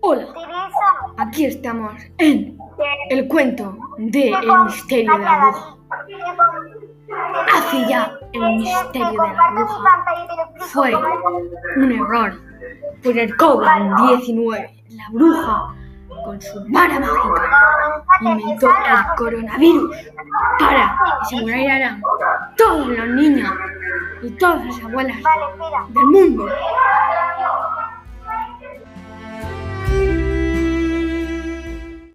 Hola, aquí estamos en el cuento de El misterio de la bruja. Hace ya el misterio de la bruja fue un error por el COVID-19. La bruja, con su vara mágica, inventó el coronavirus para que se murieran todos los niños y todas las abuelas del mundo.